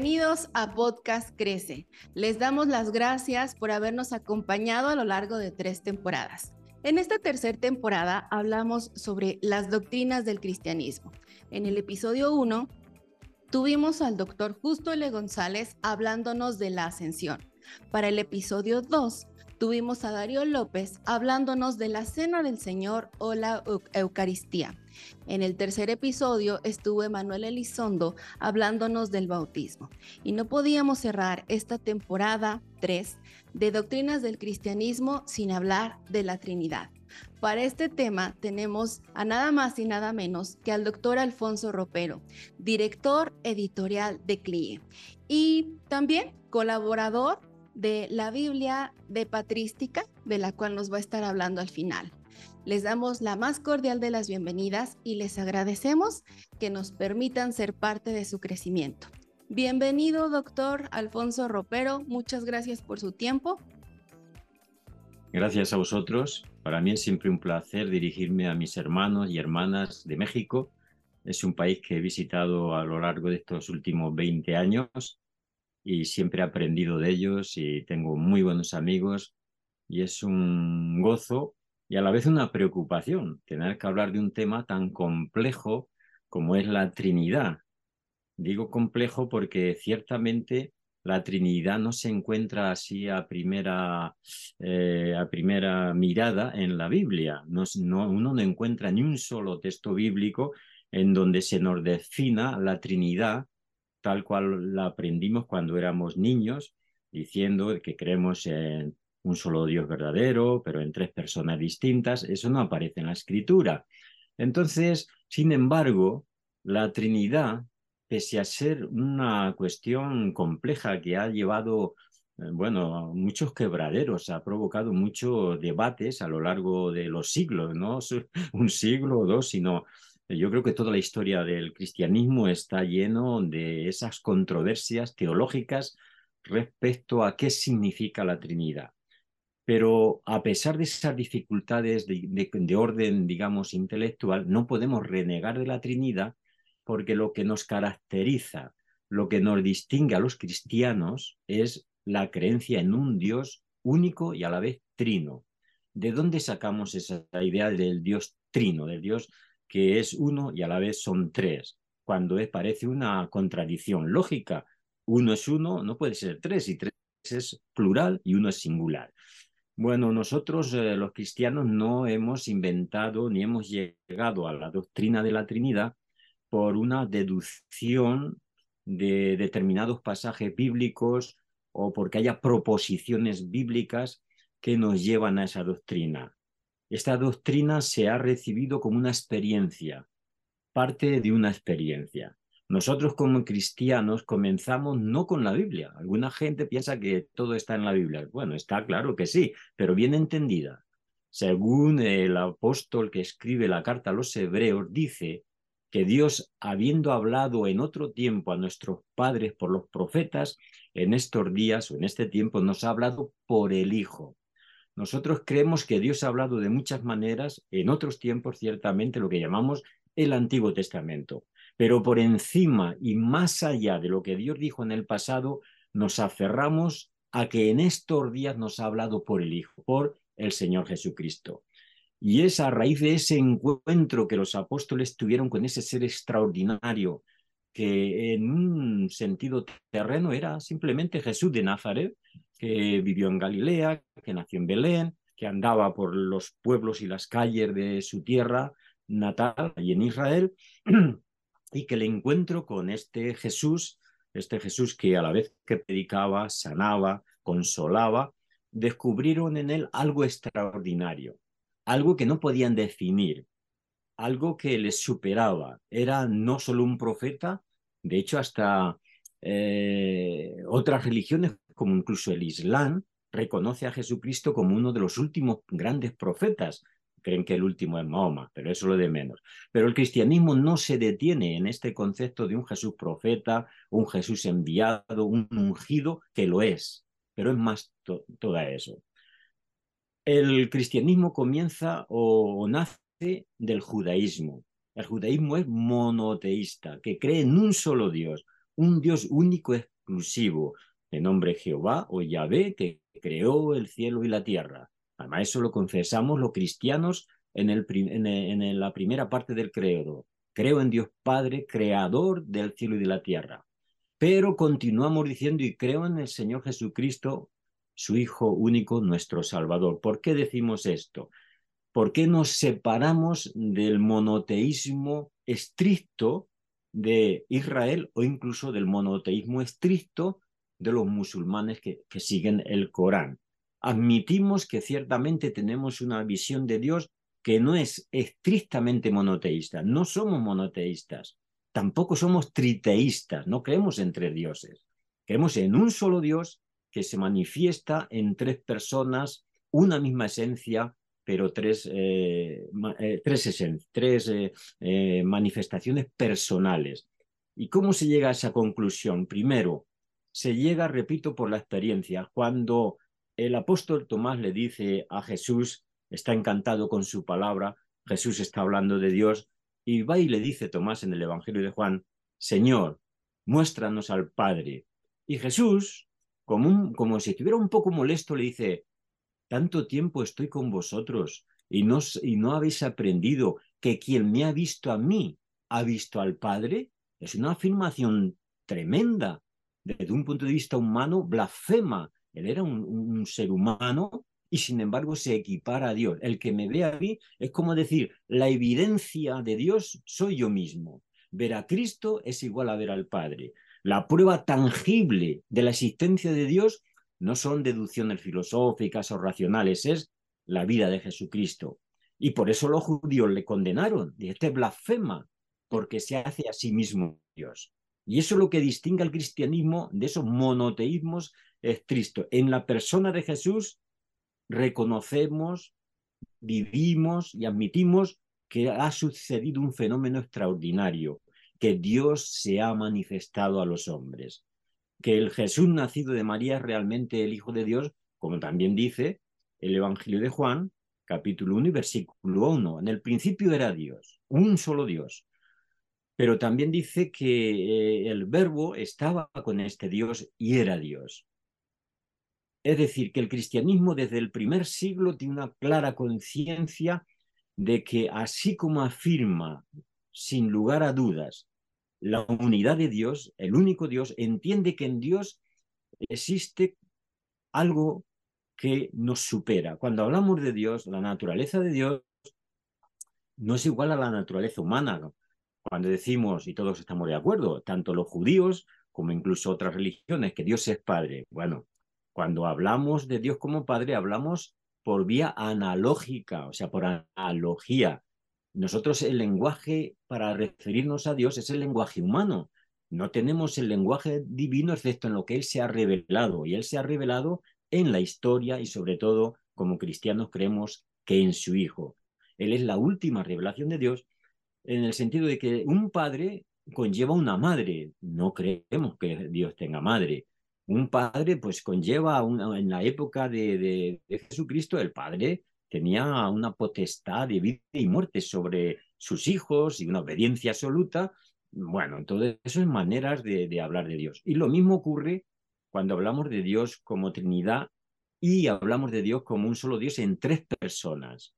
Bienvenidos a Podcast Crece. Les damos las gracias por habernos acompañado a lo largo de tres temporadas. En esta tercera temporada hablamos sobre las doctrinas del cristianismo. En el episodio 1 tuvimos al doctor Justo L. González hablándonos de la ascensión. Para el episodio 2 tuvimos a Darío López hablándonos de la Cena del Señor o la Eucaristía. En el tercer episodio estuvo Emanuel Elizondo hablándonos del bautismo. Y no podíamos cerrar esta temporada 3 de Doctrinas del Cristianismo sin hablar de la Trinidad. Para este tema tenemos a nada más y nada menos que al doctor Alfonso Ropero, director editorial de CLIE y también colaborador de la Biblia de Patrística, de la cual nos va a estar hablando al final. Les damos la más cordial de las bienvenidas y les agradecemos que nos permitan ser parte de su crecimiento. Bienvenido, doctor Alfonso Ropero. Muchas gracias por su tiempo. Gracias a vosotros. Para mí es siempre un placer dirigirme a mis hermanos y hermanas de México. Es un país que he visitado a lo largo de estos últimos 20 años y siempre he aprendido de ellos y tengo muy buenos amigos y es un gozo y a la vez una preocupación tener que hablar de un tema tan complejo como es la Trinidad. Digo complejo porque ciertamente la Trinidad no se encuentra así a primera, eh, a primera mirada en la Biblia. No, no, uno no encuentra ni un solo texto bíblico en donde se nos defina la Trinidad tal cual la aprendimos cuando éramos niños, diciendo que creemos en un solo Dios verdadero, pero en tres personas distintas. Eso no aparece en la escritura. Entonces, sin embargo, la Trinidad, pese a ser una cuestión compleja que ha llevado, eh, bueno, muchos quebraderos, ha provocado muchos debates a lo largo de los siglos, no un siglo o dos, sino yo creo que toda la historia del cristianismo está lleno de esas controversias teológicas respecto a qué significa la Trinidad. Pero a pesar de esas dificultades de, orden, digamos, intelectual, no podemos renegar de la Trinidad porque lo que nos caracteriza, lo que nos distingue a los cristianos es la creencia en un Dios único y a la vez trino. ¿De dónde sacamos esa idea del Dios trino, del Dios que es uno y a la vez son tres, cuando parece una contradicción lógica. Uno es uno, no puede ser tres, y tres es plural y uno es singular. Bueno, nosotros eh, los cristianos no hemos inventado ni hemos llegado a la doctrina de la Trinidad por una deducción de determinados pasajes bíblicos o porque haya proposiciones bíblicas que nos llevan a esa doctrina. Esta doctrina se ha recibido como una experiencia, parte de una experiencia. Nosotros como cristianos comenzamos no con la Biblia. Alguna gente piensa que todo está en la Biblia. Bueno, está claro que sí, pero bien entendida. Según el apóstol que escribe la carta a los hebreos, dice que Dios, habiendo hablado en otro tiempo a nuestros padres por los profetas, en estos días o en este tiempo nos ha hablado por el Hijo. Nosotros creemos que Dios ha hablado de muchas maneras, en otros tiempos ciertamente lo que llamamos el Antiguo Testamento, pero por encima y más allá de lo que Dios dijo en el pasado, nos aferramos a que en estos días nos ha hablado por el Hijo, por el Señor Jesucristo. Y es a raíz de ese encuentro que los apóstoles tuvieron con ese ser extraordinario, que en un sentido terreno era simplemente Jesús de Nazaret, que vivió en Galilea, que nació en Belén, que andaba por los pueblos y las calles de su tierra natal y en Israel, y que el encuentro con este Jesús, este Jesús que a la vez que predicaba, sanaba, consolaba, descubrieron en él algo extraordinario, algo que no podían definir, algo que les superaba. Era no solo un profeta, de hecho hasta eh, otras religiones como incluso el Islam, reconoce a Jesucristo como uno de los últimos grandes profetas. Creen que el último es Mahoma, pero eso es lo de menos. Pero el cristianismo no se detiene en este concepto de un Jesús profeta, un Jesús enviado, un ungido, que lo es, pero es más todo eso. El cristianismo comienza o nace del judaísmo. El judaísmo es monoteísta, que cree en un solo Dios, un Dios único, exclusivo, de nombre Jehová o Yahvé, que creó el cielo y la tierra. Además, eso lo confesamos los cristianos en, la primera parte del credo. Creo en Dios Padre, creador del cielo y de la tierra. Pero continuamos diciendo y creo en el Señor Jesucristo, su Hijo único, nuestro Salvador. ¿Por qué decimos esto? ¿Por qué nos separamos del monoteísmo estricto de Israel o incluso del monoteísmo estricto de los musulmanes que siguen el Corán? Admitimos que ciertamente tenemos una visión de Dios que no es estrictamente monoteísta. No somos monoteístas, tampoco somos triteístas, no creemos en tres dioses. Creemos en un solo Dios que se manifiesta en tres personas, una misma esencia, pero tres, eh, eh, tres, tres eh, manifestaciones personales. ¿Y cómo se llega a esa conclusión? Primero, se llega, repito, por la experiencia. Cuando el apóstol Tomás le dice a Jesús, está encantado con su palabra, Jesús está hablando de Dios, y va y le dice Tomás en el Evangelio de Juan, Señor, muéstranos al Padre. Y Jesús, como, como si estuviera un poco molesto, le dice, tanto tiempo estoy con vosotros y no, y no habéis aprendido que quien me ha visto a mí ha visto al Padre. Es una afirmación tremenda. Desde un punto de vista humano, blasfema. Él era un, ser humano y sin embargo se equipara a Dios. El que me ve a mí es como decir, la evidencia de Dios soy yo mismo. Ver a Cristo es igual a ver al Padre. La prueba tangible de la existencia de Dios no son deducciones filosóficas o racionales, es la vida de Jesucristo. Y por eso los judíos le condenaron. Este blasfema, porque se hace a sí mismo Dios. Y eso es lo que distingue al cristianismo de esos monoteísmos estrictos. En la persona de Jesús reconocemos, vivimos y admitimos que ha sucedido un fenómeno extraordinario, que Dios se ha manifestado a los hombres, que el Jesús nacido de María es realmente el Hijo de Dios, como también dice el Evangelio de Juan, capítulo 1 y versículo 1. En el principio era Dios, un solo Dios. Pero también dice que eh, el verbo estaba con este Dios y era Dios. Es decir, que el cristianismo desde el primer siglo tiene una clara conciencia de que así como afirma sin lugar a dudas la unidad de Dios, el único Dios, entiende que en Dios existe algo que nos supera. Cuando hablamos de Dios, la naturaleza de Dios no es igual a la naturaleza humana. Cuando decimos, y todos estamos de acuerdo, tanto los judíos como incluso otras religiones, que Dios es Padre. Bueno, cuando hablamos de Dios como Padre, hablamos por vía analógica, o sea, por analogía. Nosotros el lenguaje para referirnos a Dios es el lenguaje humano. No tenemos el lenguaje divino excepto en lo que Él se ha revelado. Y Él se ha revelado en la historia y sobre todo como cristianos creemos que en su Hijo. Él es la última revelación de Dios en el sentido de que un padre conlleva una madre. No creemos que Dios tenga madre un padre pues conlleva una, en la época de, Jesucristo el padre tenía una potestad de vida y muerte sobre sus hijos y una obediencia absoluta. Bueno, entonces eso es maneras de, de hablar de Dios. Y lo mismo ocurre cuando hablamos de Dios como Trinidad y hablamos de Dios como un solo Dios en tres personas,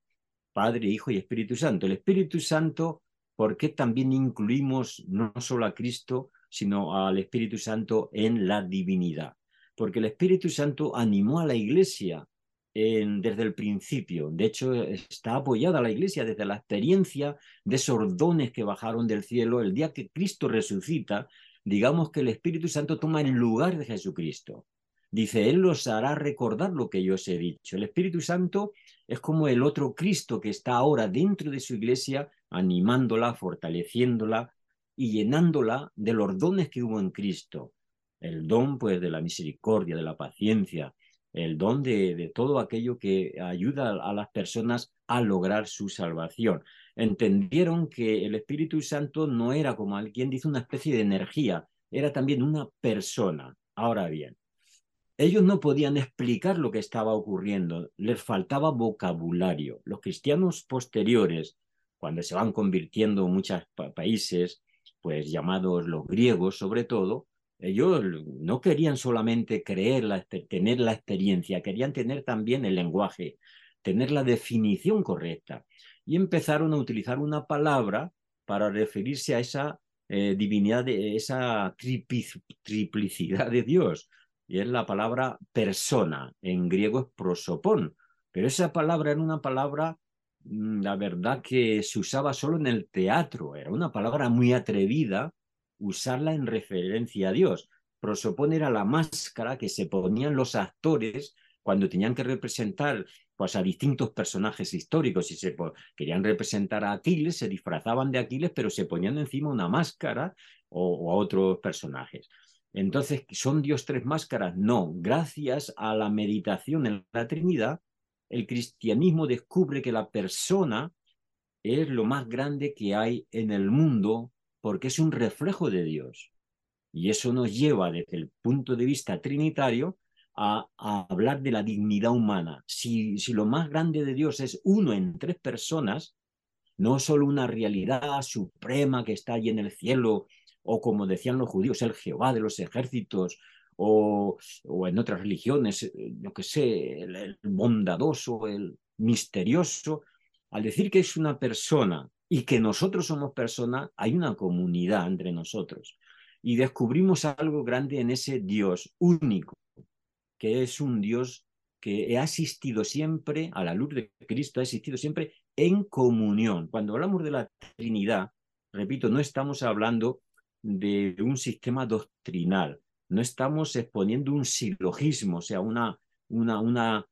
Padre, Hijo y Espíritu Santo. El Espíritu Santo, ¿por qué también incluimos no solo a Cristo, sino al Espíritu Santo en la divinidad. Porque el Espíritu Santo animó a la iglesia desde el principio. De hecho, está apoyada la iglesia desde la experiencia de esos dones que bajaron del cielo el día que Cristo resucita. Digamos que el Espíritu Santo toma el lugar de Jesucristo. Dice, Él los hará recordar lo que yo os he dicho. El Espíritu Santo es como el otro Cristo que está ahora dentro de su iglesia, animándola, fortaleciéndola, y llenándola de los dones que hubo en Cristo. El don, pues, de la misericordia, de la paciencia, el don de, todo aquello que ayuda a las personas a lograr su salvación. Entendieron que el Espíritu Santo no era, como alguien dice, una especie de energía, era también una persona. Ahora bien, ellos no podían explicar lo que estaba ocurriendo, les faltaba vocabulario. Los cristianos posteriores, cuando se van convirtiendo en muchos países, pues llamados los griegos sobre todo, ellos no querían solamente creer, tener la experiencia, querían tener también el lenguaje, tener la definición correcta. Y empezaron a utilizar una palabra para referirse a esa eh, divinidad, de, esa triplicidad de Dios. Y es la palabra persona, en griego es prosopón. Pero esa palabra era una palabra, mm, la verdad que se usaba solo en el teatro, era una palabra muy atrevida usarla en referencia a Dios. Prosopón era la máscara que se ponían los actores cuando tenían que representar pues, a distintos personajes históricos. Si se querían representar a Aquiles, se disfrazaban de Aquiles, pero se ponían encima una máscara o, a otros personajes. Entonces, ¿son Dios tres máscaras? No. Gracias a la meditación en la Trinidad, el cristianismo descubre que la persona es lo más grande que hay en el mundo porque es un reflejo de Dios. Y eso nos lleva desde el punto de vista trinitario a, hablar de la dignidad humana. Si, si lo más grande de Dios es uno en tres personas, no solo una realidad suprema que está allí en el cielo, o como decían los judíos, el Jehová de los ejércitos, o, o en otras religiones, eh, yo que sé, el, bondadoso, el misterioso, al decir que es una persona y que nosotros somos personas, hay una comunidad entre nosotros. Y descubrimos algo grande en ese Dios único, que es un Dios que ha asistido siempre, a la luz de Cristo, ha existido siempre en comunión. Cuando hablamos de la Trinidad, repito, no estamos hablando de un sistema doctrinal, no estamos exponiendo un silogismo, o sea, una, una, una,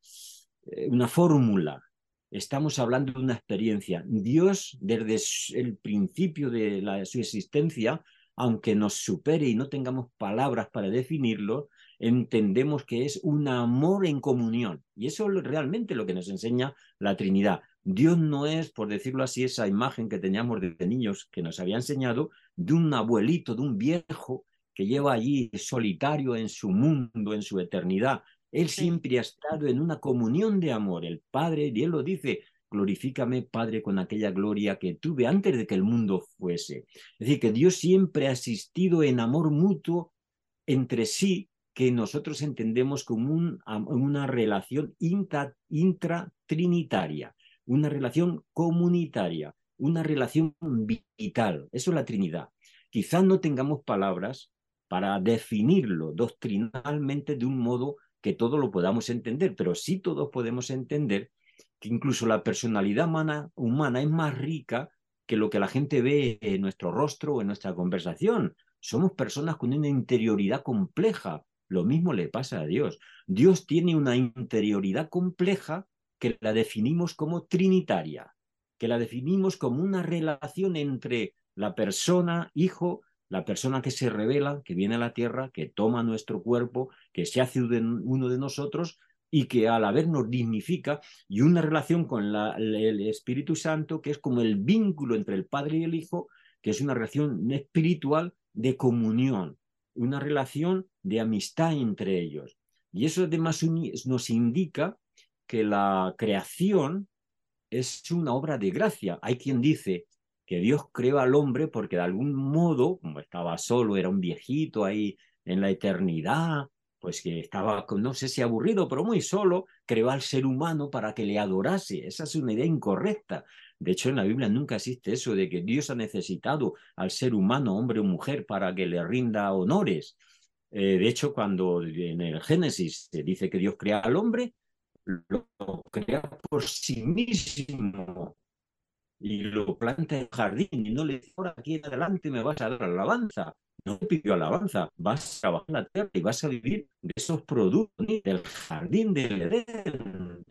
eh, fórmula. Estamos hablando de una experiencia. Dios, desde el principio de su existencia, aunque nos supere y no tengamos palabras para definirlo, entendemos que es un amor en comunión. Y eso es realmente lo que nos enseña la Trinidad. Dios no es, por decirlo así, esa imagen que teníamos de niños que nos había enseñado de un abuelito, de un viejo que lleva allí solitario en su mundo, en su eternidad. Él siempre ha estado en una comunión de amor. El Padre, y Él lo dice, glorifícame, Padre, con aquella gloria que tuve antes de que el mundo fuese. Es decir, que Dios siempre ha existido en amor mutuo entre sí que nosotros entendemos como una relación intratrinitaria, una relación comunitaria, una relación vital. Eso es la Trinidad. Quizás no tengamos palabras para definirlo doctrinalmente de un modo que todos lo podamos entender, pero sí todos podemos entender que incluso la personalidad humana, humana es más rica que lo que la gente ve en nuestro rostro o en nuestra conversación. Somos personas con una interioridad compleja, lo mismo le pasa a Dios. Dios tiene una interioridad compleja que la definimos como trinitaria, que la definimos como una relación entre la persona, hijo, la persona que se revela, que viene a la tierra, que toma nuestro cuerpo, que se hace uno de nosotros y que a la vez nos dignifica, y una relación con el Espíritu Santo, que es como el vínculo entre el Padre y el Hijo, que es una relación espiritual de comunión, una relación de amistad entre ellos. Y eso además nos indica que la creación es una obra de gracia. Hay quien dice que Dios creó al hombre porque de algún modo, como estaba solo, era un viejito ahí en la eternidad, pues que estaba, no sé si aburrido, pero muy solo, creó al ser humano para que le adorase. Esa es una idea incorrecta. De hecho, en la Biblia nunca existe eso de que Dios ha necesitado al ser humano, hombre o mujer, para que le rinda honores. Eh, de hecho, cuando en el Génesis se dice que Dios crea al hombre, lo crea por sí mismo y lo planta en el jardín y no le dice, ahora aquí en adelante me vas a dar alabanza. No pidió alabanza, vas a trabajar la tierra y vas a vivir de esos productos del jardín del Edén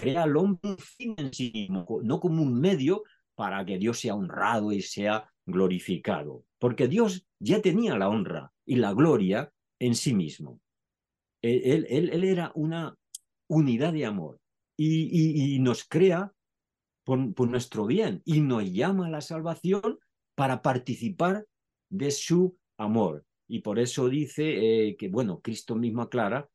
crea al hombre un fin en sí mismo, no como un medio para que Dios sea honrado y sea glorificado, porque Dios ya tenía la honra y la gloria en sí mismo. Él, él, era una unidad de amor y, nos crea por, por, nuestro bien y nos llama a la salvación para participar de su amor. Y por eso dice eh, que, bueno, Cristo mismo aclara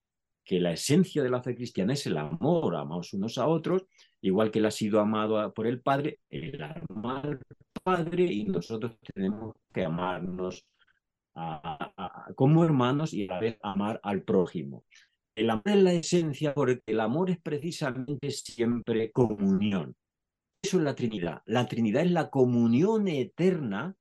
que la esencia de la fe cristiana es el amor, amamos unos a otros, igual que él ha sido amado por el Padre, él ama al Padre y nosotros tenemos que amarnos como hermanos y a la vez amar al prójimo. El amor es la esencia porque el amor es precisamente siempre comunión. Eso es la Trinidad. La Trinidad es la comunión eterna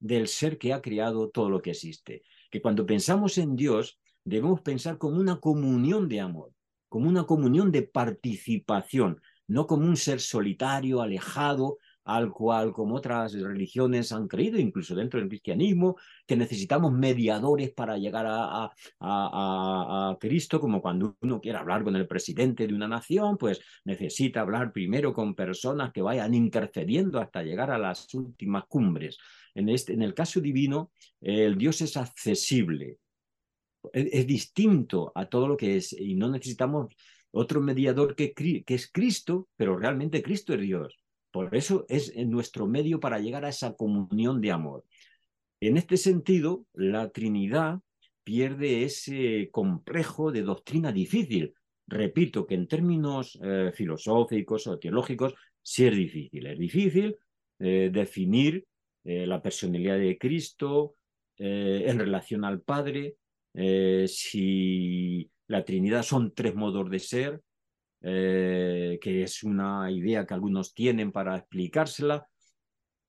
del ser que ha creado todo lo que existe. Que cuando pensamos en Dios, debemos pensar como una comunión de amor, como una comunión de participación, no como un ser solitario, alejado, al cual, como otras religiones han creído, incluso dentro del cristianismo, que necesitamos mediadores para llegar a, a, Cristo, como cuando uno quiere hablar con el presidente de una nación, pues necesita hablar primero con personas que vayan intercediendo hasta llegar a las últimas cumbres. En, este, en el caso divino, el Dios es accesible, es, distinto a todo lo que es y no necesitamos otro mediador que es Cristo, pero realmente Cristo es Dios. Por eso es nuestro medio para llegar a esa comunión de amor. En este sentido, la Trinidad pierde ese complejo de doctrina difícil. Repito que en términos eh, filosóficos o teológicos sí es difícil. Es difícil eh, definir eh, la personalidad de Cristo en relación al Padre, si la Trinidad son tres modos de ser, eh, que es una idea que algunos tienen para explicársela,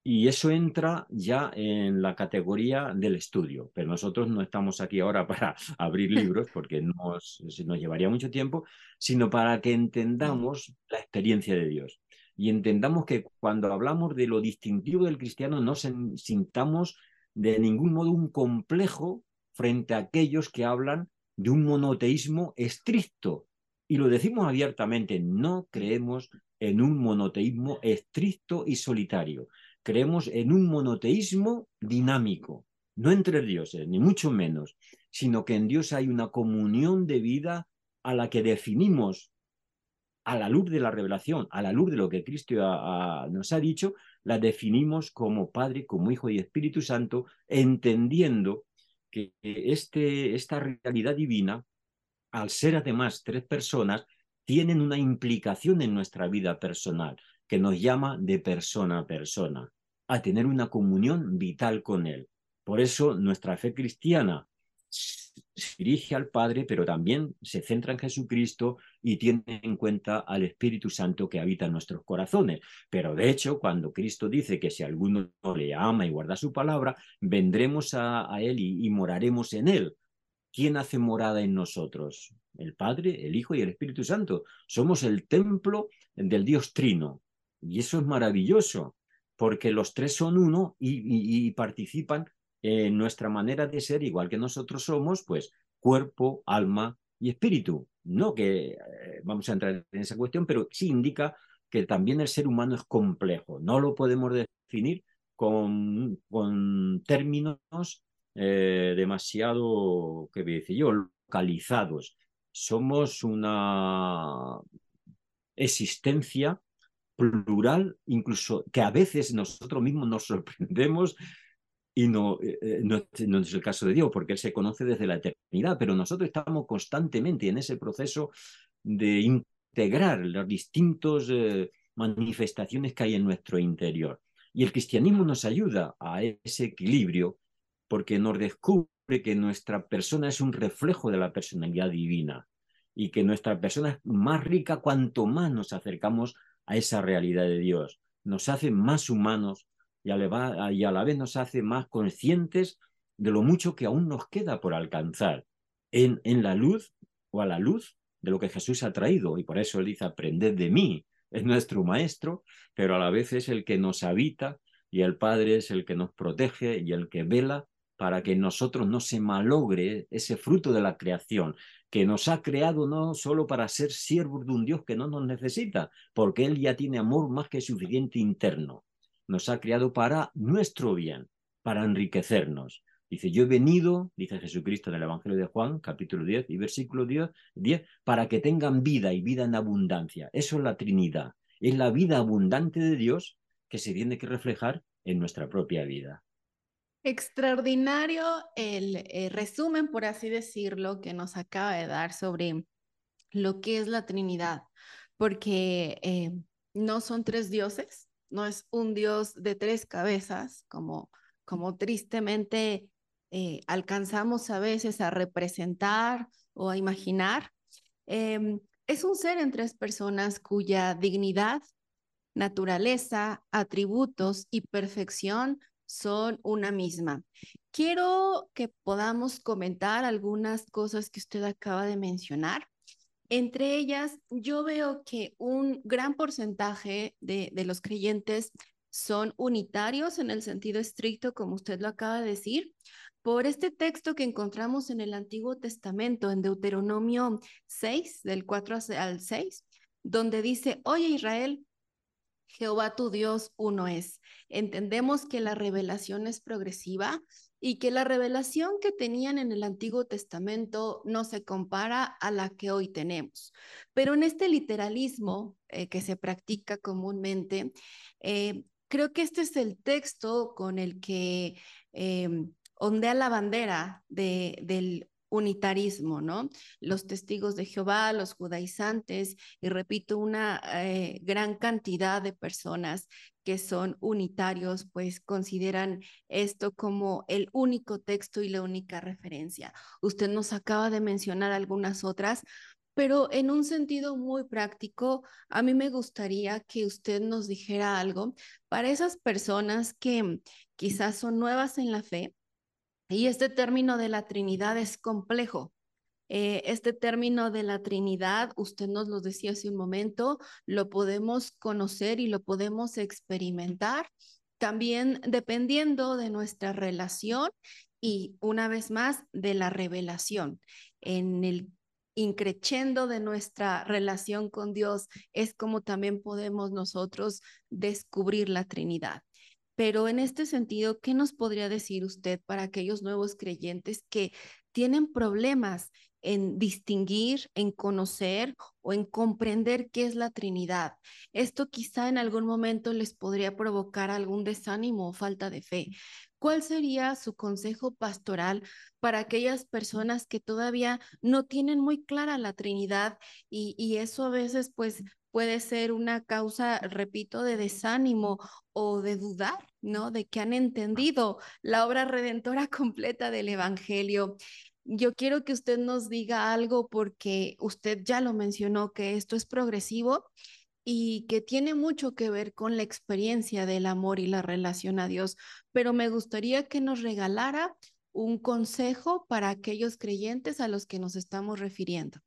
y eso entra ya en la categoría del estudio, pero nosotros no estamos aquí ahora para abrir libros porque nos, nos llevaría mucho tiempo, sino para que entendamos la experiencia de Dios. Y entendamos que cuando hablamos de lo distintivo del cristiano no sintamos de ningún modo un complejo frente a aquellos que hablan de un monoteísmo estricto, y lo decimos abiertamente, no creemos en un monoteísmo estricto y solitario. Creemos en un monoteísmo dinámico, no entre dioses, ni mucho menos, sino que en Dios hay una comunión de vida a la que definimos a la luz de la revelación, a la luz de lo que Cristo nos ha dicho, la definimos como Padre, como Hijo y Espíritu Santo, entendiendo que este, esta realidad divina al ser además tres personas, tienen una implicación en nuestra vida personal que nos llama de persona a persona, a tener una comunión vital con Él. Por eso nuestra fe cristiana se dirige al Padre, pero también se centra en Jesucristo y tiene en cuenta al Espíritu Santo que habita en nuestros corazones. Pero de hecho, cuando Cristo dice que si alguno le ama y guarda su palabra, vendremos a, Él y moraremos en Él. ¿Quién hace morada en nosotros? El Padre, el Hijo y el Espíritu Santo. Somos el templo del Dios Trino. Y eso es maravilloso, porque los tres son uno y, participan en nuestra manera de ser, igual que nosotros somos, pues cuerpo, alma y espíritu. No que eh, vamos a entrar en esa cuestión, pero sí indica que también el ser humano es complejo. No lo podemos definir con, con términos eh, demasiado, ¿qué voy yo?, localizados. Somos una existencia plural, incluso que a veces nosotros mismos nos sorprendemos y no, eh, eh, no, es el caso de Dios, porque Él se conoce desde la eternidad, pero nosotros estamos constantemente en ese proceso de integrar las distintas manifestaciones que hay en nuestro interior. Y el cristianismo nos ayuda a ese equilibrio porque nos descubre que nuestra persona es un reflejo de la personalidad divina y que nuestra persona es más rica cuanto más nos acercamos a esa realidad de Dios. Nos hace más humanos y a la vez nos hace más conscientes de lo mucho que aún nos queda por alcanzar en, la luz o a la luz de lo que Jesús ha traído. Y por eso él dice, aprended de mí. Es nuestro maestro, pero a la vez es el que nos habita y el Padre es el que nos protege y el que vela para que nosotros no se malogre ese fruto de la creación, que nos ha creado no solo para ser siervos de un Dios que no nos necesita, porque Él ya tiene amor más que suficiente interno. Nos ha creado para nuestro bien, para enriquecernos. Dice, yo he venido, dice Jesucristo en el Evangelio de Juan, capítulo 10 y versículo 10, 10, para que tengan vida y vida en abundancia. Eso es la Trinidad. Es la vida abundante de Dios que se tiene que reflejar en nuestra propia vida. Extraordinario el eh, resumen, por así decirlo, que nos acaba de dar sobre lo que es la Trinidad, porque eh, no son tres dioses, no es un dios de tres cabezas, como, como tristemente eh, alcanzamos a veces a representar o a imaginar. Em, es un ser en tres personas cuya dignidad, naturaleza, atributos y perfección son una misma. Quiero que podamos comentar algunas cosas que usted acaba de mencionar. Entre ellas, yo veo que un gran porcentaje de, los creyentes son unitarios en el sentido estricto, como usted lo acaba de decir, por este texto que encontramos en el Antiguo Testamento, en Deuteronomio 6, del 4 al 6, donde dice, oye Israel, Jehová tu Dios uno es. Entendemos que la revelación es progresiva y que la revelación que tenían en el Antiguo Testamento no se compara a la que hoy tenemos. Pero en este literalismo eh, que se practica comúnmente, eh, creo que este es el texto con el que em, ondea la bandera de, del unitarismo, ¿no? Los testigos de Jehová, los judaizantes, y repito, una eh, gran cantidad de personas que son unitarios, pues consideran esto como el único texto y la única referencia. Usted nos acaba de mencionar algunas otras, pero en un sentido muy práctico, a mí me gustaría que usted nos dijera algo para esas personas que quizás son nuevas en la fe, y este término de la Trinidad es complejo. Eh, este término de la Trinidad, usted nos lo decía hace un momento, lo podemos conocer y lo podemos experimentar también dependiendo de nuestra relación y una vez más de la revelación. En el increchendo de nuestra relación con Dios es como también podemos nosotros descubrir la Trinidad. Pero en este sentido, ¿qué nos podría decir usted para aquellos nuevos creyentes que tienen problemas en distinguir, en conocer o en comprender qué es la Trinidad? Esto quizá en algún momento les podría provocar algún desánimo o falta de fe. ¿Cuál sería su consejo pastoral para aquellas personas que todavía no tienen muy clara la Trinidad y, eso a veces pues puede ser una causa, repito, de desánimo o de dudar, ¿no? De que han entendido la obra redentora completa del Evangelio. Yo quiero que usted nos diga algo porque usted ya lo mencionó, que esto es progresivo y que tiene mucho que ver con la experiencia del amor y la relación a Dios, pero me gustaría que nos regalara un consejo para aquellos creyentes a los que nos estamos refiriendo.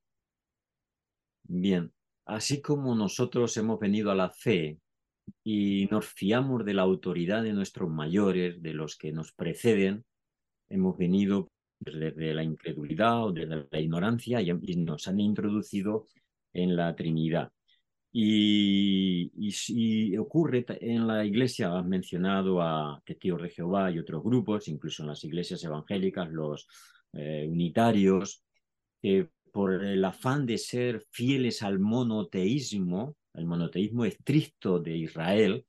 Bien, así como nosotros hemos venido a la fe y nos fiamos de la autoridad de nuestros mayores, de los que nos preceden, hemos venido desde la incredulidad o desde la ignorancia y, nos han introducido en la Trinidad. Y, ocurre en la iglesia, has mencionado a Testigos de Jehová y otros grupos, incluso en las iglesias evangélicas, los eh, unitarios, que por el afán de ser fieles al monoteísmo, el monoteísmo estricto de Israel,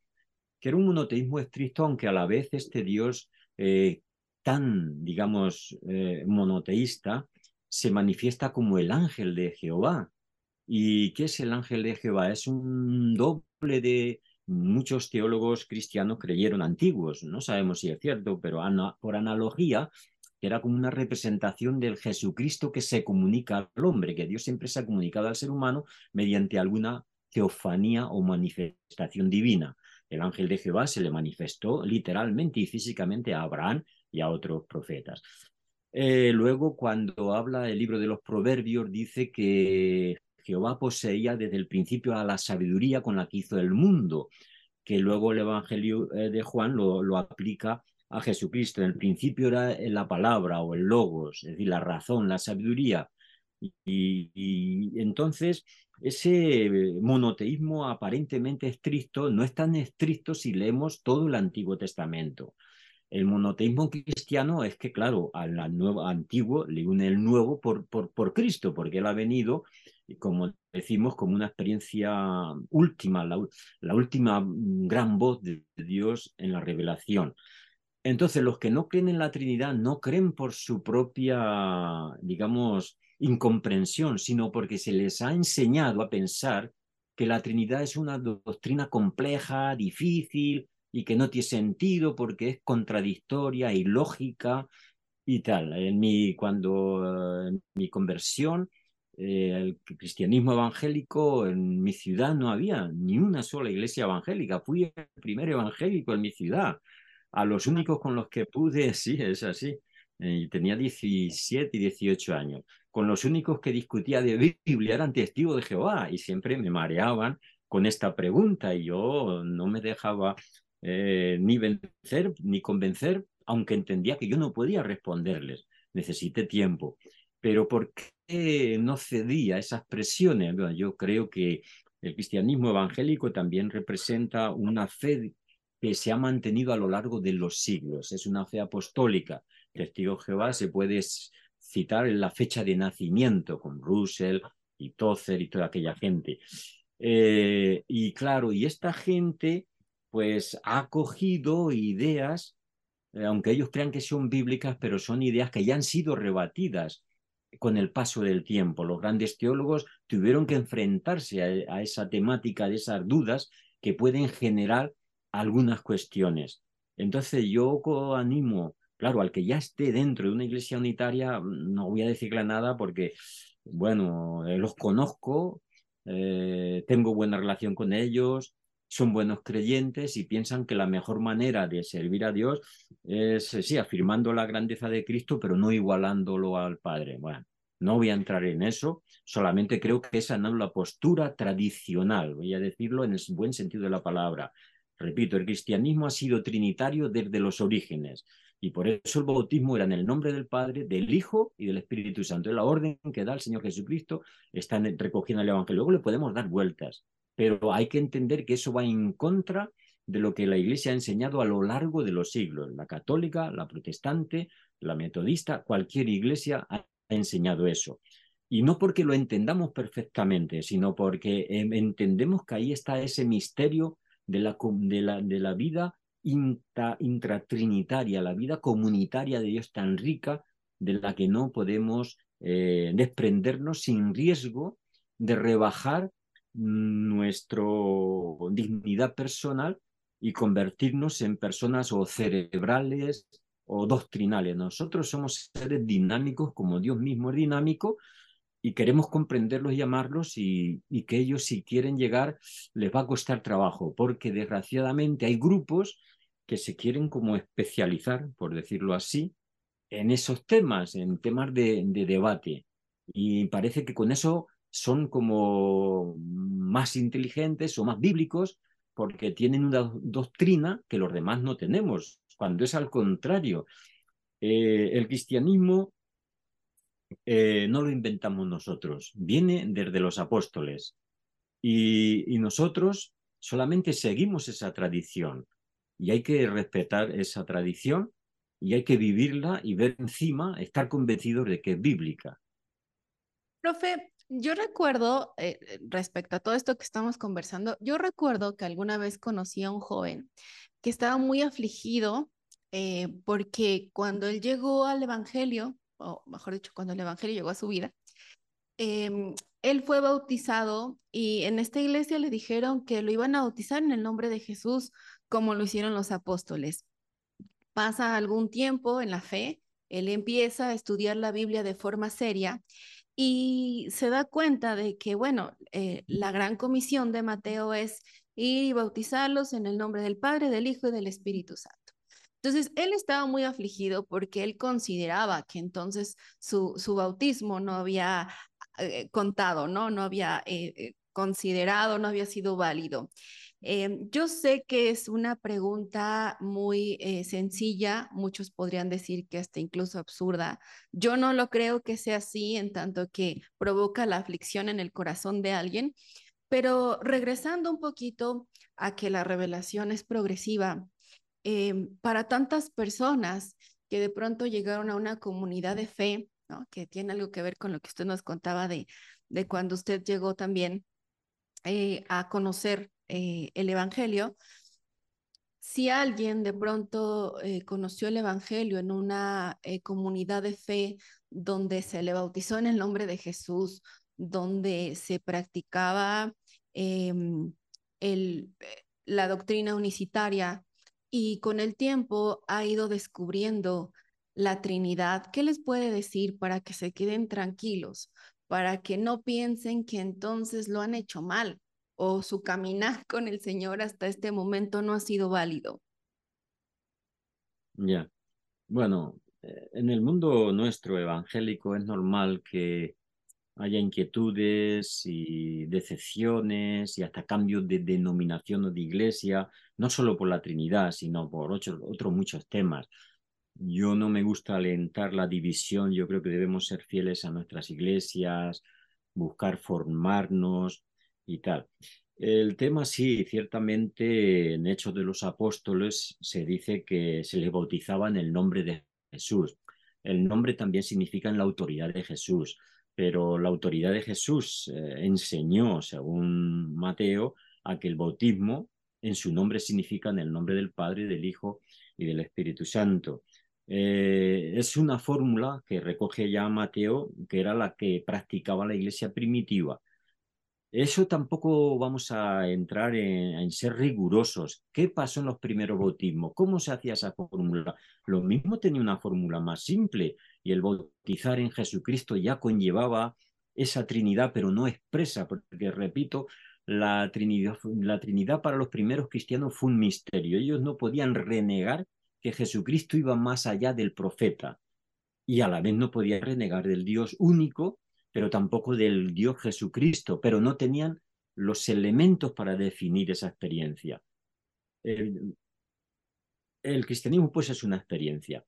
que era un monoteísmo estricto, aunque a la vez este Dios eh, tan, digamos, eh, monoteísta, se manifiesta como el ángel de Jehová. ¿Y qué es el ángel de Jehová? Es un doble de muchos teólogos cristianos creyeron antiguos. No sabemos si es cierto, pero por analogía que era como una representación del Jesucristo que se comunica al hombre, que Dios siempre se ha comunicado al ser humano mediante alguna teofanía o manifestación divina. El ángel de Jehová se le manifestó literalmente y físicamente a Abraham y a otros profetas. Eh, luego, cuando habla el libro de los proverbios, dice que Jehová poseía desde el principio a la sabiduría con la que hizo el mundo, que luego el Evangelio eh, de Juan lo, lo aplica a Jesucristo. En el principio era la palabra o el logos, es decir, la razón, la sabiduría. Y, entonces ese monoteísmo aparentemente estricto no es tan estricto si leemos todo el Antiguo Testamento. El monoteísmo cristiano es que, claro, al nuevo, antiguo le une el nuevo por, por, por Cristo, porque Él ha venido, como decimos, como una experiencia última, la, la última gran voz de Dios en la revelación. Entonces, los que no creen en la Trinidad no creen por su propia, digamos, incomprensión, sino porque se les ha enseñado a pensar que la Trinidad es una doctrina compleja, difícil y que no tiene sentido porque es contradictoria, ilógica y tal. En mi, cuando en mi conversión, eh, el cristianismo evangélico en mi ciudad no había ni una sola iglesia evangélica. Fui el primer evangélico en mi ciudad. A los únicos con los que pude, sí, es así. Eh, y tenía 17 y 18 años. Con los únicos que discutía de Biblia eran testigos de Jehová y siempre me mareaban con esta pregunta y yo no me dejaba eh, ni vencer ni convencer, aunque entendía que yo no podía responderles. Necesité tiempo. Pero ¿por qué no cedía a esas presiones? yo creo que el cristianismo evangélico también representa una fe que se ha mantenido a lo largo de los siglos. Es una fe apostólica testigo Jehová se puede citar en la fecha de nacimiento con Russell y Tozer y toda aquella gente. Eh, y claro, y esta gente pues ha cogido ideas, eh, aunque ellos crean que son bíblicas, pero son ideas que ya han sido rebatidas con el paso del tiempo. Los grandes teólogos tuvieron que enfrentarse a, a esa temática de esas dudas que pueden generar algunas cuestiones. Entonces yo animo Claro, al que ya esté dentro de una iglesia unitaria, mm, no voy a decirle nada porque, bueno, eh, los conozco, eh, tengo buena relación con ellos, son buenos creyentes y piensan que la mejor manera de servir a Dios es, eh, sí, afirmando la grandeza de Cristo, pero no igualándolo al Padre. Bueno, no voy a entrar en eso, solamente creo que esa no es la postura tradicional, voy a decirlo en el buen sentido de la palabra. Repito, el cristianismo ha sido trinitario desde los orígenes. Y por eso el bautismo era en el nombre del Padre, del Hijo y del Espíritu Santo. Es la orden que da el Señor Jesucristo, está recogida en el Evangelio. Luego le podemos dar vueltas, pero hay que entender que eso va en contra de lo que la Iglesia ha enseñado a lo largo de los siglos. La católica, la protestante, la metodista, cualquier iglesia ha enseñado eso. Y no porque lo entendamos perfectamente, sino porque em, entendemos que ahí está ese misterio de la, de la, de la vida intratrinitaria, la vida comunitaria de Dios tan rica de la que no podemos eh, desprendernos sin riesgo de rebajar nuestra dignidad personal y convertirnos en personas o cerebrales o doctrinales. Nosotros somos seres dinámicos como Dios mismo es dinámico y queremos comprenderlos y amarlos y, que ellos si quieren llegar les va a costar trabajo, porque desgraciadamente hay grupos que se quieren como especializar, por decirlo así, en esos temas, en temas de, debate. Y parece que con eso son como más inteligentes o más bíblicos porque tienen una doctrina que los demás no tenemos, cuando es al contrario. Eh, el cristianismo eh, no lo inventamos nosotros, viene desde los apóstoles y nosotros solamente seguimos esa tradición y hay que respetar esa tradición y hay que vivirla y ver encima, estar convencidos de que es bíblica. Profe, yo recuerdo, eh, respecto a todo esto que estamos conversando, yo recuerdo que alguna vez conocí a un joven que estaba muy afligido eh, porque cuando él llegó al Evangelio, o mejor dicho, cuando el Evangelio llegó a su vida, em, él fue bautizado y en esta iglesia le dijeron que lo iban a bautizar en el nombre de Jesús como lo hicieron los apóstoles. Pasa algún tiempo en la fe, él empieza a estudiar la Biblia de forma seria y se da cuenta de que, bueno, eh, la gran comisión de Mateo es ir y bautizarlos en el nombre del Padre, del Hijo y del Espíritu Santo. Entonces, él estaba muy afligido porque él consideraba que entonces su, su bautismo no había eh, contado, ¿no? No había eh, considerado, no había sido válido. Em, yo sé que es una pregunta muy eh, sencilla, muchos podrían decir que hasta incluso absurda. Yo no lo creo que sea así en tanto que provoca la aflicción en el corazón de alguien, pero regresando un poquito a que la revelación es progresiva, em, para tantas personas que de pronto llegaron a una comunidad de fe, que tiene algo que ver con lo que usted nos contaba de, cuando usted llegó también eh, a conocer eh, el Evangelio, si alguien de pronto eh, conoció el Evangelio en una comunidad de fe donde se le bautizó en el nombre de Jesús, donde se practicaba em, eh, la doctrina unicitaria y con el tiempo ha ido descubriendo la Trinidad. ¿Qué les puede decir para que se queden tranquilos, para que no piensen que entonces lo han hecho mal o su caminar con el Señor hasta este momento no ha sido válido? Ya. Bueno, eh, en el mundo nuestro evangélico es normal que haya inquietudes y decepciones y hasta cambios de denominación o de iglesia, no solo por la Trinidad, sino por otros, muchos temas. Yo no me gusta alentar la división, yo creo que debemos ser fieles a nuestras iglesias, buscar formarnos y tal. El tema sí, ciertamente en Hechos de los Apóstoles se dice que se les bautizaba en el nombre de Jesús. El nombre también significa en la autoridad de Jesús, pero la autoridad de Jesús eh, enseñó, según Mateo, a que el bautismo en su nombre significa en el nombre del Padre, del Hijo y del Espíritu Santo. Eh, es una fórmula que recoge ya Mateo, que era la que practicaba la iglesia primitiva. Eso tampoco vamos a entrar en, ser rigurosos. ¿Qué pasó en los primeros bautismos? ¿Cómo se hacía esa fórmula? Lo mismo tenía una fórmula más simple y el bautizar en Jesucristo ya conllevaba esa Trinidad, pero no expresa, porque repito, la Trinidad, la Trinidad para los primeros cristianos fue un misterio. Ellos no podían renegar que Jesucristo iba más allá del profeta y a la vez no podían renegar del Dios único, pero tampoco del Dios Jesucristo, pero no tenían los elementos para definir esa experiencia. El, cristianismo pues es una experiencia.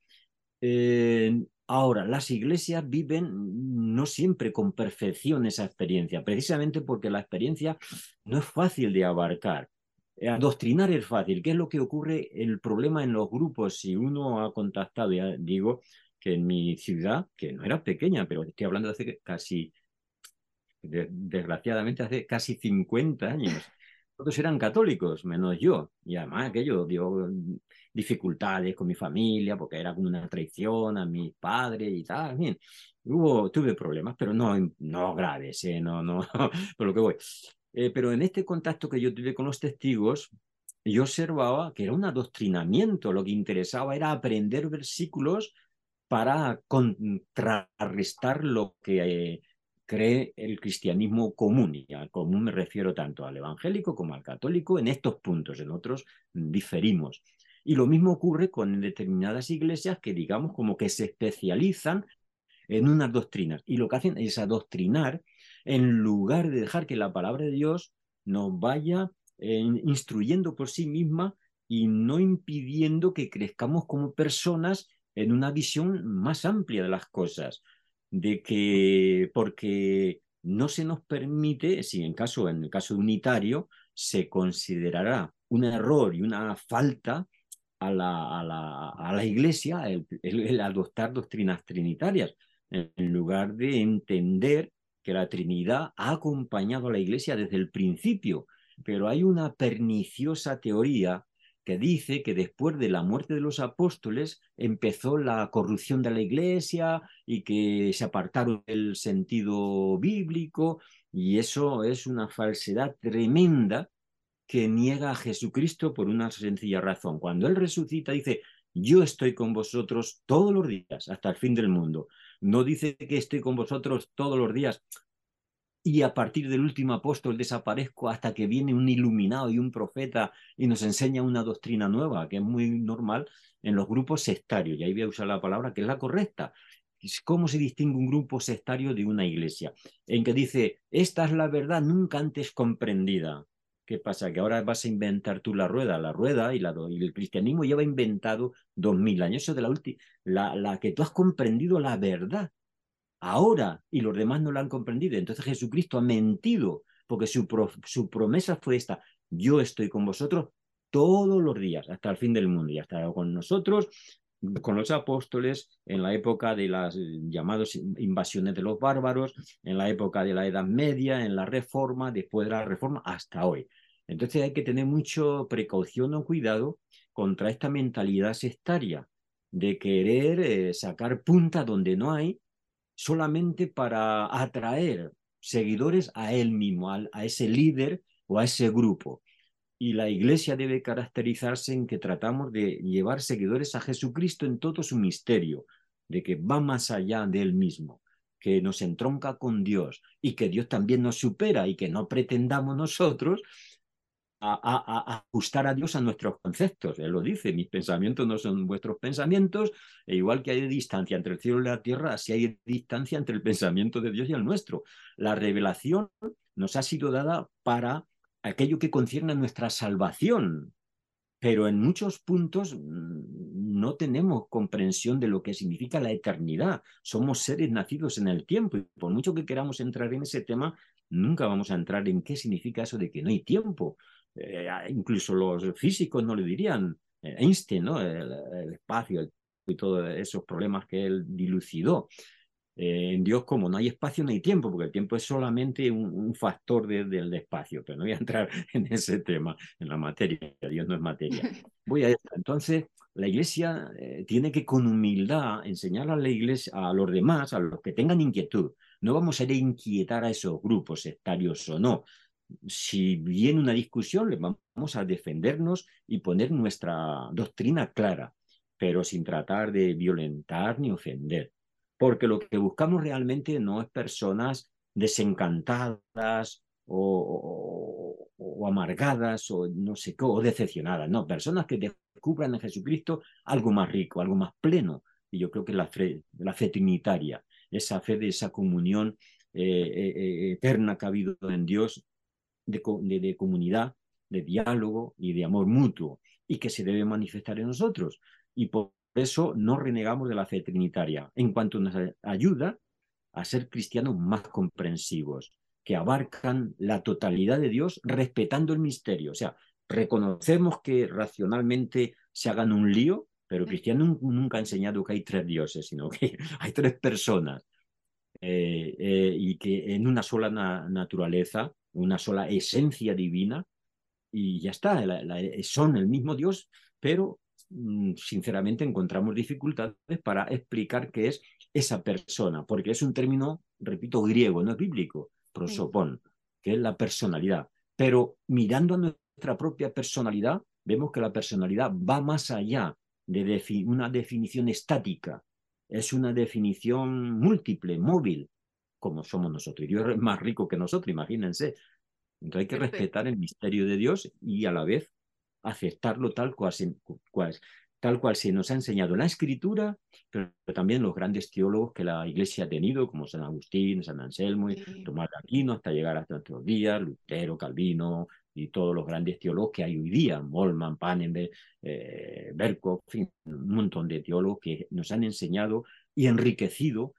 Eh, ahora, las iglesias viven no siempre con perfección esa experiencia, precisamente porque la experiencia no es fácil de abarcar. Eh, adoctrinar es fácil. ¿Qué es lo que ocurre? El problema en los grupos, si uno ha contactado, digo, que en mi ciudad, que no era pequeña, pero estoy hablando de hace casi, desgraciadamente, hace casi 50 años. Todos eran católicos, menos yo. Y además aquello dio dificultades con mi familia, porque era como una traición a mi padre y tal. Bien, hubo, tuve problemas, pero no, no graves, ¿eh? no, no, por lo que voy. Eh, pero en este contacto que yo tuve con los testigos, yo observaba que era un adoctrinamiento, lo que interesaba era aprender versículos para contrarrestar lo que eh, cree el cristianismo común, y al común me refiero tanto al evangélico como al católico en estos puntos, en otros diferimos. Y lo mismo ocurre con determinadas iglesias que digamos como que se especializan en unas doctrinas. Y lo que hacen es adoctrinar en lugar de dejar que la palabra de Dios nos vaya eh, instruyendo por sí misma y no impidiendo que crezcamos como personas en una visión más amplia de las cosas, de que porque no se nos permite, si en, caso, en el caso unitario, se considerará un error y una falta a la, a la, a la Iglesia el, adoptar doctrinas trinitarias, en lugar de entender que la Trinidad ha acompañado a la Iglesia desde el principio, pero hay una perniciosa teoría que dice que después de la muerte de los apóstoles empezó la corrupción de la iglesia y que se apartaron del sentido bíblico y eso es una falsedad tremenda que niega a Jesucristo por una sencilla razón. Cuando Él resucita dice, yo estoy con vosotros todos los días hasta el fin del mundo. No dice que estoy con vosotros todos los días y a partir del último apóstol desaparezco hasta que viene un iluminado y un profeta y nos enseña una doctrina nueva, que es muy normal en los grupos sectarios. Y ahí voy a usar la palabra que es la correcta. ¿Cómo se distingue un grupo sectario de una iglesia? En que dice, esta es la verdad nunca antes comprendida. ¿Qué pasa? Que ahora vas a inventar tú la rueda. La rueda y, la, y el cristianismo lleva inventado dos mil años. Eso de la, la, la que tú has comprendido la verdad ahora y los demás no la han comprendido. Entonces Jesucristo ha mentido porque su, su promesa fue esta. Yo estoy con vosotros todos los días hasta el fin del mundo y hasta con nosotros con los apóstoles en la época de las llamadas invasiones de los bárbaros, en la época de la Edad Media, en la Reforma, después de la Reforma, hasta hoy. Entonces hay que tener mucho precaución o cuidado contra esta mentalidad sectaria de querer eh, sacar punta donde no hay solamente para atraer seguidores a él mismo, a, ese líder o a ese grupo. Y la iglesia debe caracterizarse en que tratamos de llevar seguidores a Jesucristo en todo su misterio, de que va más allá de él mismo, que nos entronca con Dios y que Dios también nos supera y que no pretendamos nosotros a, ajustar a Dios a nuestros conceptos. Él lo dice, mis pensamientos no son vuestros pensamientos, e igual que hay distancia entre el cielo y la tierra, así hay distancia entre el pensamiento de Dios y el nuestro. La revelación nos ha sido dada para aquello que concierne a nuestra salvación, pero en muchos puntos mm, no tenemos comprensión de lo que significa la eternidad. Somos seres nacidos en el tiempo y por mucho que queramos entrar en ese tema, nunca vamos a entrar en qué significa eso de que no hay tiempo. Eh, incluso los físicos no le dirían, eh, Einstein, el, espacio y todos esos problemas que él dilucidó. Eh, en Dios, como no hay espacio, no hay tiempo, porque el tiempo es solamente un, factor del espacio, pero no voy a entrar en ese tema, en la materia, Dios no es materia. Voy a Entonces, la iglesia tiene que con humildad enseñar a la iglesia, a los demás, a los que tengan inquietud. No vamos a ir a inquietar a esos grupos sectarios o no, si viene una discusión, le vamos a defendernos y poner nuestra doctrina clara, pero sin tratar de violentar ni ofender. Porque lo que buscamos realmente no es personas desencantadas o, amargadas o no sé qué, o decepcionadas, no, personas que descubran en Jesucristo algo más rico, algo más pleno. Y yo creo que la fe, la fe trinitaria, esa fe de esa comunión eh, eh, eh, eterna que ha habido en Dios de, comunidad, de diálogo y de amor mutuo, y que se debe manifestar en nosotros. Y por eso no renegamos de la fe trinitaria, en cuanto nos ayuda a ser cristianos más comprensivos, que abarcan la totalidad de Dios respetando el misterio. O sea, reconocemos que racionalmente se hagan un lío, pero cristiano nunca ha enseñado que hay tres dioses, sino que hay tres personas. Eh, eh, y que en una sola naturaleza una sola esencia divina y ya está, son el mismo Dios, pero sinceramente encontramos dificultades para explicar qué es esa persona, porque es un término, repito, griego, no es bíblico, prosopón, que es la personalidad. Pero mirando a nuestra propia personalidad, vemos que la personalidad va más allá de una definición estática, es una definición múltiple, móvil, como somos nosotros. Y Dios es más rico que nosotros, imagínense. Entonces hay que respetar el misterio de Dios y a la vez aceptarlo tal cual, se, tal cual se nos ha enseñado la escritura, pero también los grandes teólogos que la iglesia ha tenido, como San Agustín, San Anselmo, y Tomás de Aquino, hasta llegar hasta nuestros días, Lutero, Calvino y todos los grandes teólogos que hay hoy día, Molman, Pannenberg, eh, Berkov, un montón de teólogos que nos han enseñado y enriquecido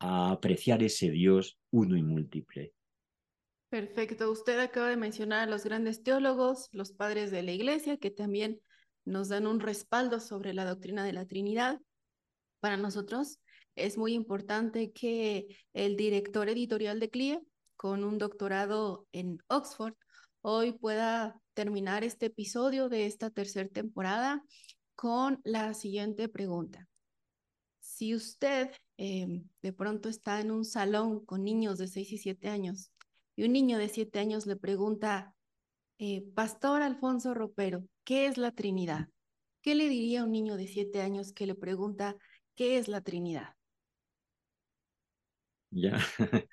a apreciar ese Dios uno y múltiple. Perfecto. Usted acaba de mencionar a los grandes teólogos, los padres de la iglesia, que también nos dan un respaldo sobre la doctrina de la Trinidad. Para nosotros es muy importante que el director editorial de CLIE, con un doctorado en Oxford, hoy pueda terminar este episodio de esta tercera temporada con la siguiente pregunta. Si usted Em, de pronto está en un salón con niños de 6 y 7 años y un niño de 7 años le pregunta, eh, Pastor Alfonso Ropero, ¿qué es la Trinidad? ¿Qué le diría a un niño de 7 años que le pregunta, ¿qué es la Trinidad? Ya,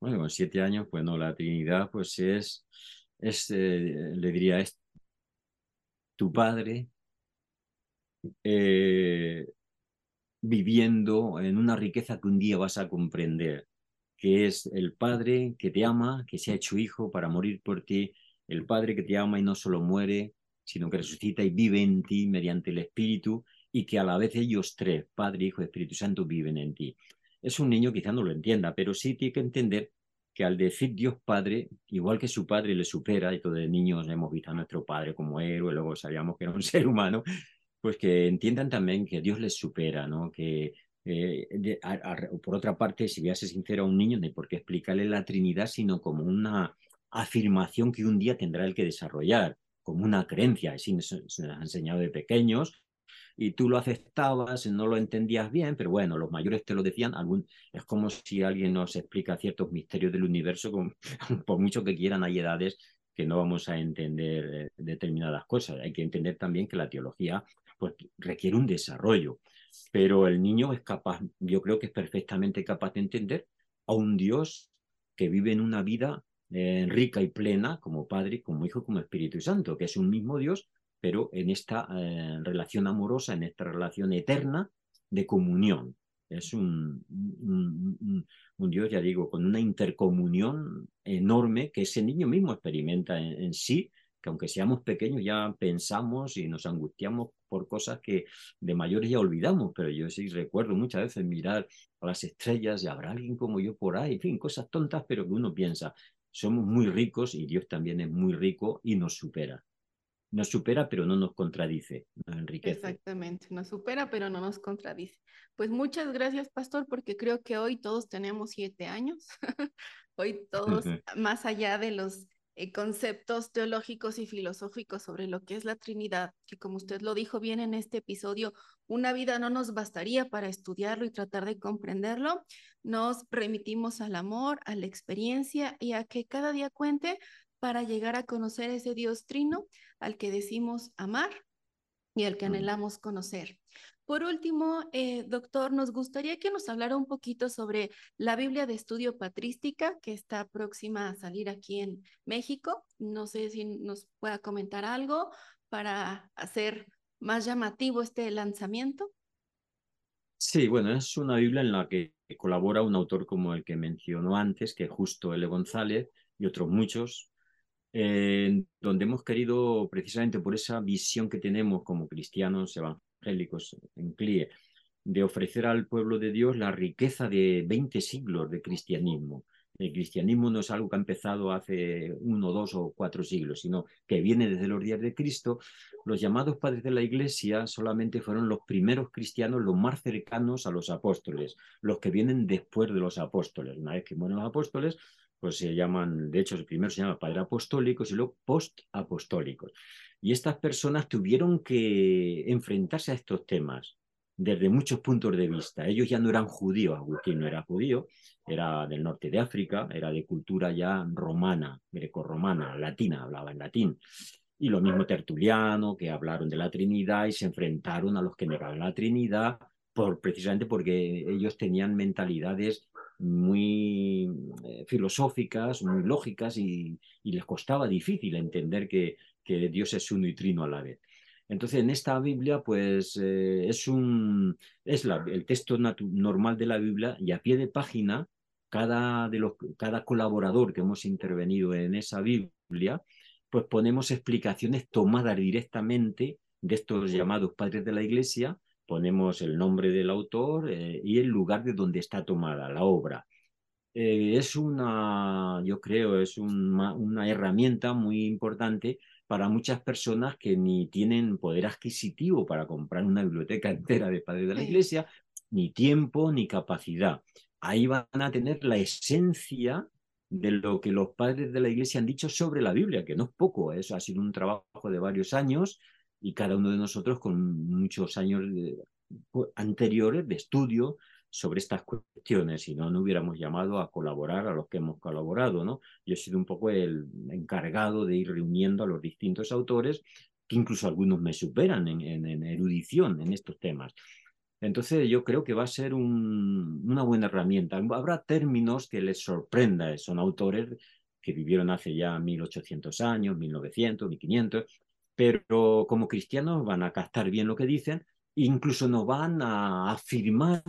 bueno, con 7 años, bueno, la Trinidad pues es, es eh, le diría, es tu padre, eh, viviendo en una riqueza que un día vas a comprender, que es el Padre que te ama, que se ha hecho hijo para morir por ti, el Padre que te ama y no solo muere, sino que resucita y vive en ti mediante el Espíritu y que a la vez ellos tres, Padre, Hijo Espíritu Santo, viven en ti. Es un niño quizá no lo entienda, pero sí tiene que entender que al decir Dios Padre, igual que su padre le supera, y todos de niños hemos visto a nuestro padre como héroe, luego sabíamos que era un ser humano, pues que entiendan también que Dios les supera, ¿no? Que eh, por otra parte, si voy a ser sincero a un niño, no hay por qué explicarle la Trinidad, sino como una afirmación que un día tendrá el que desarrollar, como una creencia, así se nos ha enseñado de pequeños, y tú lo aceptabas, no lo entendías bien, pero bueno, los mayores te lo decían, es como si alguien nos explica ciertos misterios del universo, por mucho que quieran, hay edades que no vamos a entender eh, determinadas cosas. Hay que entender también que la teología pues, requiere un desarrollo, pero el niño es capaz, yo creo que es perfectamente capaz de entender a un Dios que vive en una vida eh, rica y plena como Padre, como Hijo, como Espíritu Santo, que es un mismo Dios, pero en esta eh, relación amorosa, en esta relación eterna de comunión. Es un, un, Dios, ya digo, con una intercomunión enorme que ese niño mismo experimenta en, sí, que aunque seamos pequeños ya pensamos y nos angustiamos por cosas que de mayores ya olvidamos, pero yo sí recuerdo muchas veces mirar a las estrellas y habrá alguien como yo por ahí, en fin, cosas tontas, pero que uno piensa, somos muy ricos y Dios también es muy rico y nos supera nos supera, pero no nos contradice, nos enriquece. Exactamente, nos supera, pero no nos contradice. Pues muchas gracias, pastor, porque creo que hoy todos tenemos siete años. hoy todos, más allá de los eh, conceptos teológicos y filosóficos sobre lo que es la Trinidad, que como usted lo dijo bien en este episodio, una vida no nos bastaría para estudiarlo y tratar de comprenderlo. Nos remitimos al amor, a la experiencia y a que cada día cuente para llegar a conocer ese Dios trino al que decimos amar y al que anhelamos conocer. Por último, eh, doctor, nos gustaría que nos hablara un poquito sobre la Biblia de Estudio Patrística que está próxima a salir aquí en México. No sé si nos pueda comentar algo para hacer más llamativo este lanzamiento. Sí, bueno, es una Biblia en la que colabora un autor como el que mencionó antes, que es Justo L. González, y otros muchos, donde hemos querido, precisamente por esa visión que tenemos como cristianos evangélicos en CLIE, de ofrecer al pueblo de Dios la riqueza de 20 siglos de cristianismo. El cristianismo no es algo que ha empezado hace uno, dos o cuatro siglos, sino que viene desde los días de Cristo. Los llamados padres de la Iglesia solamente fueron los primeros cristianos, los más cercanos a los apóstoles, los que vienen después de los apóstoles. Una vez que mueren los apóstoles, pues se llaman, de hecho, primero se llama padre apostólicos y luego post-apostólicos. Y estas personas tuvieron que enfrentarse a estos temas desde muchos puntos de vista. Ellos ya no eran judíos, Agustín no era judío, era del norte de África, era de cultura ya romana, grecorromana, latina, hablaba en latín. Y lo mismo Tertuliano, que hablaron de la Trinidad y se enfrentaron a los que negaban la Trinidad, por, precisamente porque ellos tenían mentalidades muy eh, filosóficas, muy lógicas y, les costaba difícil entender que, que, Dios es uno y trino a la vez. Entonces, en esta Biblia, pues eh, es, un, es la, el texto normal de la Biblia y a pie de página, cada, de los, cada colaborador que hemos intervenido en esa Biblia, pues ponemos explicaciones tomadas directamente de estos llamados padres de la Iglesia ponemos el nombre del autor eh, y el lugar de donde está tomada la obra. Eh, es una, yo creo, es una herramienta muy importante para muchas personas que ni tienen poder adquisitivo para comprar una biblioteca entera de Padres de la Iglesia, ni tiempo ni capacidad. Ahí van a tener la esencia de lo que los padres de la Iglesia han dicho sobre la Biblia, que no es poco, eso ha sido un trabajo de varios años y cada uno de nosotros con muchos años anteriores de estudio sobre estas cuestiones, si no, no hubiéramos llamado a colaborar a los que hemos colaborado, ¿no? Yo he sido un poco el encargado de ir reuniendo a los distintos autores, que incluso algunos me superan en, erudición en estos temas. Entonces yo creo que va a ser una buena herramienta. Habrá términos que les sorprenda, son autores que vivieron hace ya 1800 años, 1900, 1500, pero como cristianos van a captar bien lo que dicen, incluso nos van a afirmar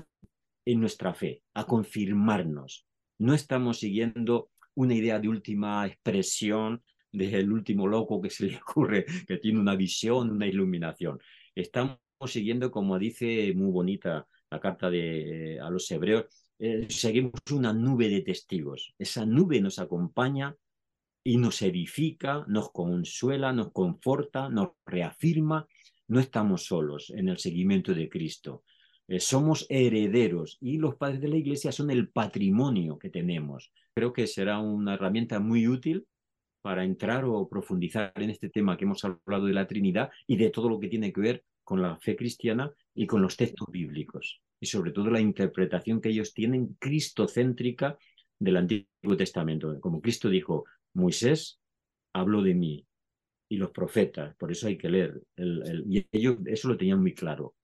en nuestra fe, a confirmarnos. No estamos siguiendo una idea de última expresión del último loco que se le ocurre, que tiene una visión, una iluminación. Estamos siguiendo, como dice muy bonita la carta de, a los hebreos, eh, seguimos una nube de testigos. Esa nube nos acompaña y nos edifica, nos consuela, nos conforta, nos reafirma. No estamos solos en el seguimiento de Cristo. Eh, somos herederos y los padres de la iglesia son el patrimonio que tenemos. Creo que será una herramienta muy útil para entrar o profundizar en este tema que hemos hablado de la Trinidad y de todo lo que tiene que ver con la fe cristiana y con los textos bíblicos. Y sobre todo la interpretación que ellos tienen cristocéntrica del Antiguo Testamento. Como Cristo dijo, Moisés habló de mí y los profetas, por eso hay que leer. y ellos eso lo tenían muy claro.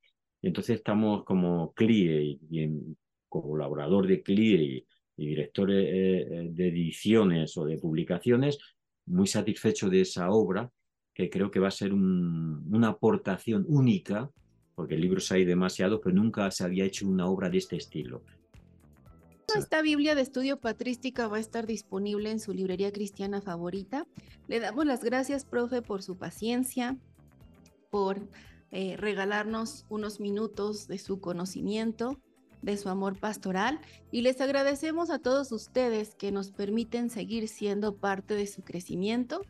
Y entonces estamos como CLIE y, colaborador de CLIE y, director eh, eh, de ediciones o de publicaciones, muy satisfecho de esa obra, que creo que va a ser una aportación única, porque libros hay demasiados, pero nunca se había hecho una obra de este estilo. Esta Biblia de estudio patrística va a estar disponible en su librería cristiana favorita. Le damos las gracias, profe, por su paciencia, por eh, regalarnos unos minutos de su conocimiento, de su amor pastoral y les agradecemos a todos ustedes que nos permiten seguir siendo parte de su crecimiento.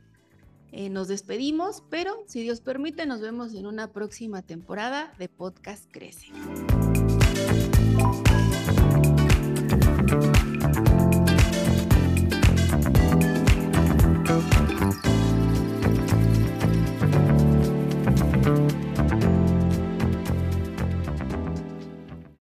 Eh, nos despedimos, pero si Dios permite, nos vemos en una próxima temporada de Podcast Crece.